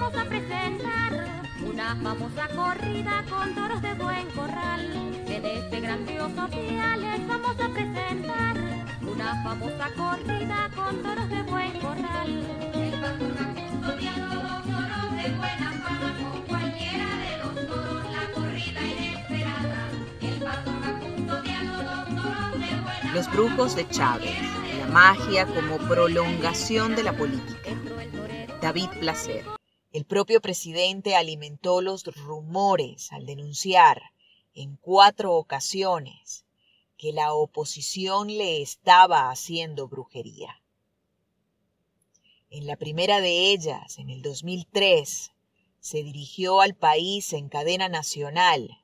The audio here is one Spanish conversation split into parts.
vamos a presentar una famosa corrida con toros de buen corral. En este grandioso día les vamos a presentar una famosa corrida con toros de buen corral. El pastor va custodiando los toros de buena fama con cualquiera de los toros la corrida inesperada. El pastor va custodiando los toros de buena Los brujos de Chávez, la magia como prolongación de la política. David Placer. El propio presidente alimentó los rumores al denunciar en cuatro ocasiones que la oposición le estaba haciendo brujería. En la primera de ellas, en el 2003, se dirigió al país en cadena nacional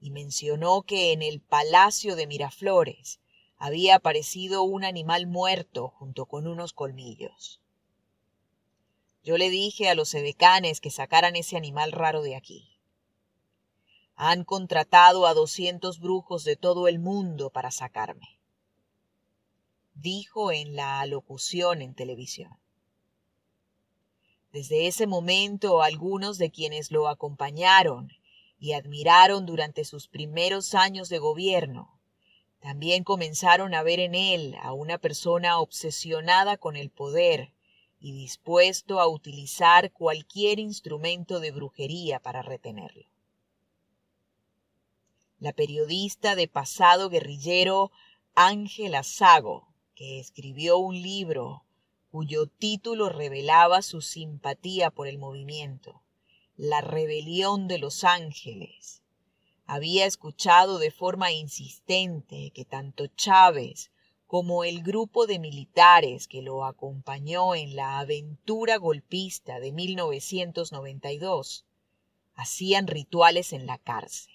y mencionó que en el Palacio de Miraflores había aparecido un animal muerto junto con unos colmillos. Yo le dije a los edecanes que sacaran ese animal raro de aquí. Han contratado a doscientos brujos de todo el mundo para sacarme. Dijo en la alocución en televisión. Desde ese momento algunos de quienes lo acompañaron y admiraron durante sus primeros años de gobierno, también comenzaron a ver en él a una persona obsesionada con el poder y dispuesto a utilizar cualquier instrumento de brujería para retenerlo. La periodista de pasado guerrillero Ángela Sago, que escribió un libro cuyo título revelaba su simpatía por el movimiento, La rebelión de los ángeles, había escuchado de forma insistente que tanto Chávez como el grupo de militares que lo acompañó en la aventura golpista de 1992 hacían rituales en la cárcel.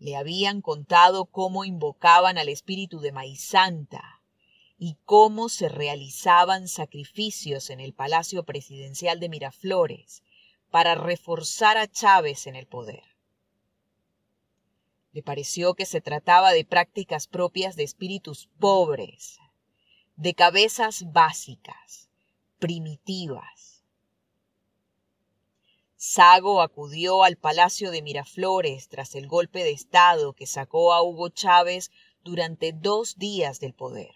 Le habían contado cómo invocaban al espíritu de Maizanta y cómo se realizaban sacrificios en el Palacio Presidencial de Miraflores para reforzar a Chávez en el poder. Le pareció que se trataba de prácticas propias de espíritus pobres, de cabezas básicas, primitivas. Sago acudió al Palacio de Miraflores tras el golpe de Estado que sacó a Hugo Chávez durante dos días del poder.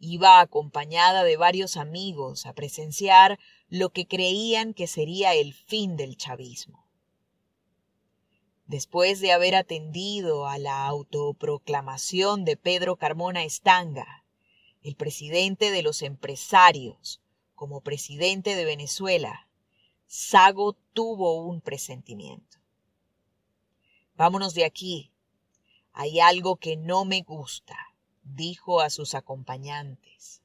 Iba acompañada de varios amigos a presenciar lo que creían que sería el fin del chavismo. Después de haber atendido a la autoproclamación de Pedro Carmona Estanga, el presidente de los empresarios, como presidente de Venezuela, Sago tuvo un presentimiento. Vámonos de aquí. Hay algo que no me gusta, dijo a sus acompañantes.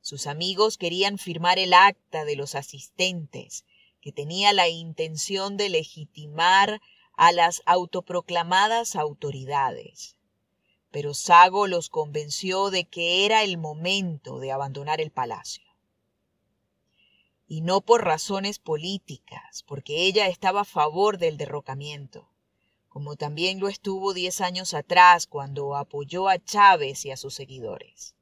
Sus amigos querían firmar el acta de los asistentes que tenía la intención de legitimar a las autoproclamadas autoridades. Pero Sago los convenció de que era el momento de abandonar el palacio. Y no por razones políticas, porque ella estaba a favor del derrocamiento, como también lo estuvo diez años atrás cuando apoyó a Chávez y a sus seguidores.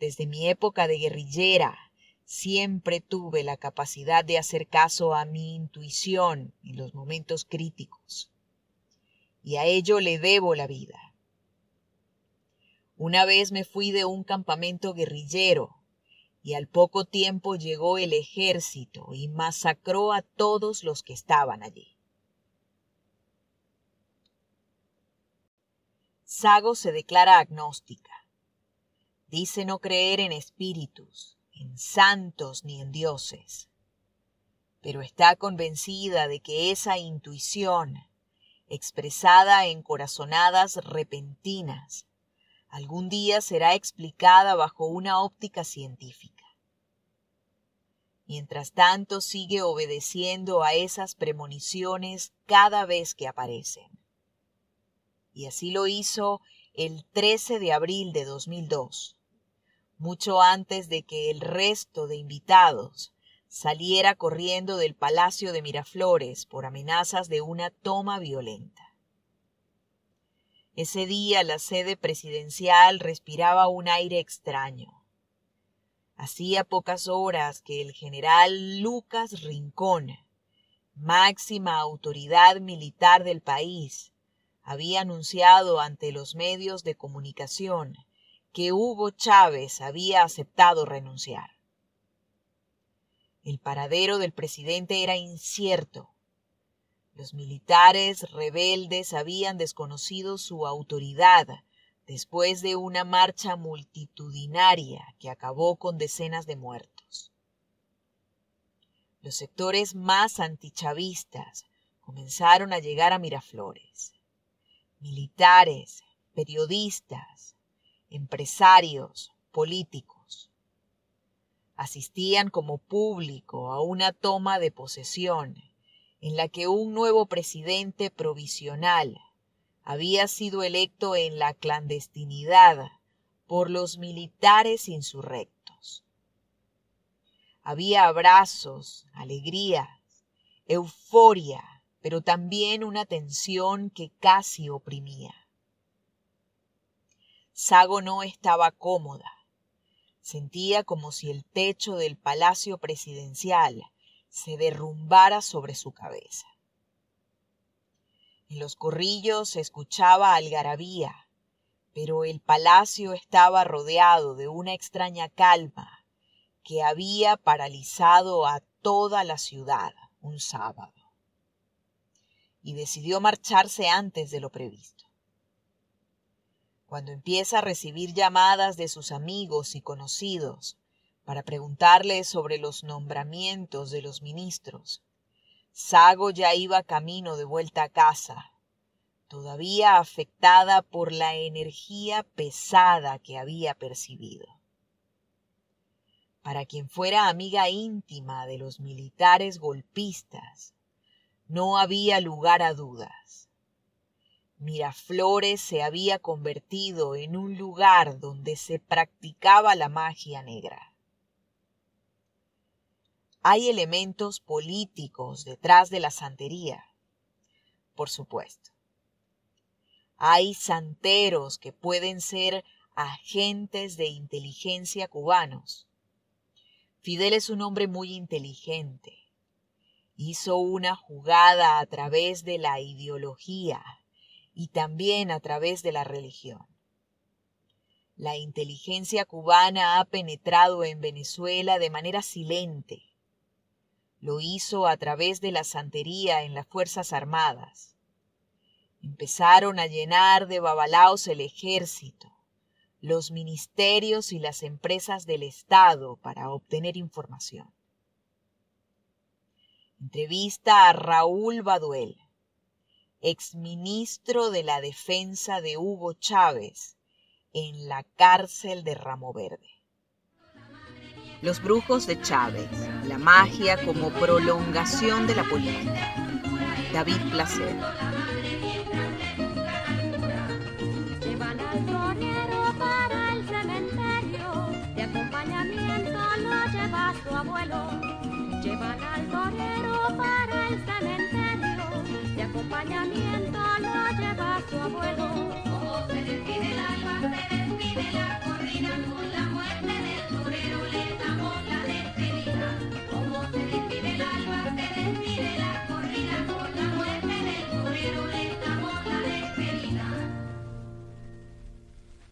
Desde mi época de guerrillera, siempre tuve la capacidad de hacer caso a mi intuición en los momentos críticos. Y a ello le debo la vida. Una vez me fui de un campamento guerrillero y al poco tiempo llegó el ejército y masacró a todos los que estaban allí. Sago se declara agnóstica. Dice no creer en espíritus, en santos ni en dioses, pero está convencida de que esa intuición, expresada en corazonadas repentinas, algún día será explicada bajo una óptica científica. Mientras tanto sigue obedeciendo a esas premoniciones cada vez que aparecen. Y así lo hizo el 13 de abril de 2002 mucho antes de que el resto de invitados saliera corriendo del Palacio de Miraflores por amenazas de una toma violenta. Ese día la sede presidencial respiraba un aire extraño. Hacía pocas horas que el general Lucas Rincón, máxima autoridad militar del país, había anunciado ante los medios de comunicación que Hugo Chávez había aceptado renunciar. El paradero del presidente era incierto. Los militares rebeldes habían desconocido su autoridad después de una marcha multitudinaria que acabó con decenas de muertos. Los sectores más antichavistas comenzaron a llegar a Miraflores. Militares, periodistas, empresarios, políticos. Asistían como público a una toma de posesión en la que un nuevo presidente provisional había sido electo en la clandestinidad por los militares insurrectos. Había abrazos, alegrías, euforia, pero también una tensión que casi oprimía. Sago no estaba cómoda. Sentía como si el techo del palacio presidencial se derrumbara sobre su cabeza. En los corrillos se escuchaba algarabía, pero el palacio estaba rodeado de una extraña calma que había paralizado a toda la ciudad un sábado. Y decidió marcharse antes de lo previsto cuando empieza a recibir llamadas de sus amigos y conocidos para preguntarle sobre los nombramientos de los ministros. Sago ya iba camino de vuelta a casa, todavía afectada por la energía pesada que había percibido. Para quien fuera amiga íntima de los militares golpistas, no había lugar a dudas Miraflores se había convertido en un lugar donde se practicaba la magia negra. Hay elementos políticos detrás de la santería, por supuesto. Hay santeros que pueden ser agentes de inteligencia cubanos. Fidel es un hombre muy inteligente. Hizo una jugada a través de la ideología y también a través de la religión. La inteligencia cubana ha penetrado en Venezuela de manera silente. Lo hizo a través de la santería en las Fuerzas Armadas. Empezaron a llenar de babalaos el ejército, los ministerios y las empresas del Estado para obtener información. Entrevista a Raúl Baduel exministro de la Defensa de Hugo Chávez, en la cárcel de Ramo Verde. Los brujos de Chávez, la magia como prolongación de la política. David Placer. 板鸭面。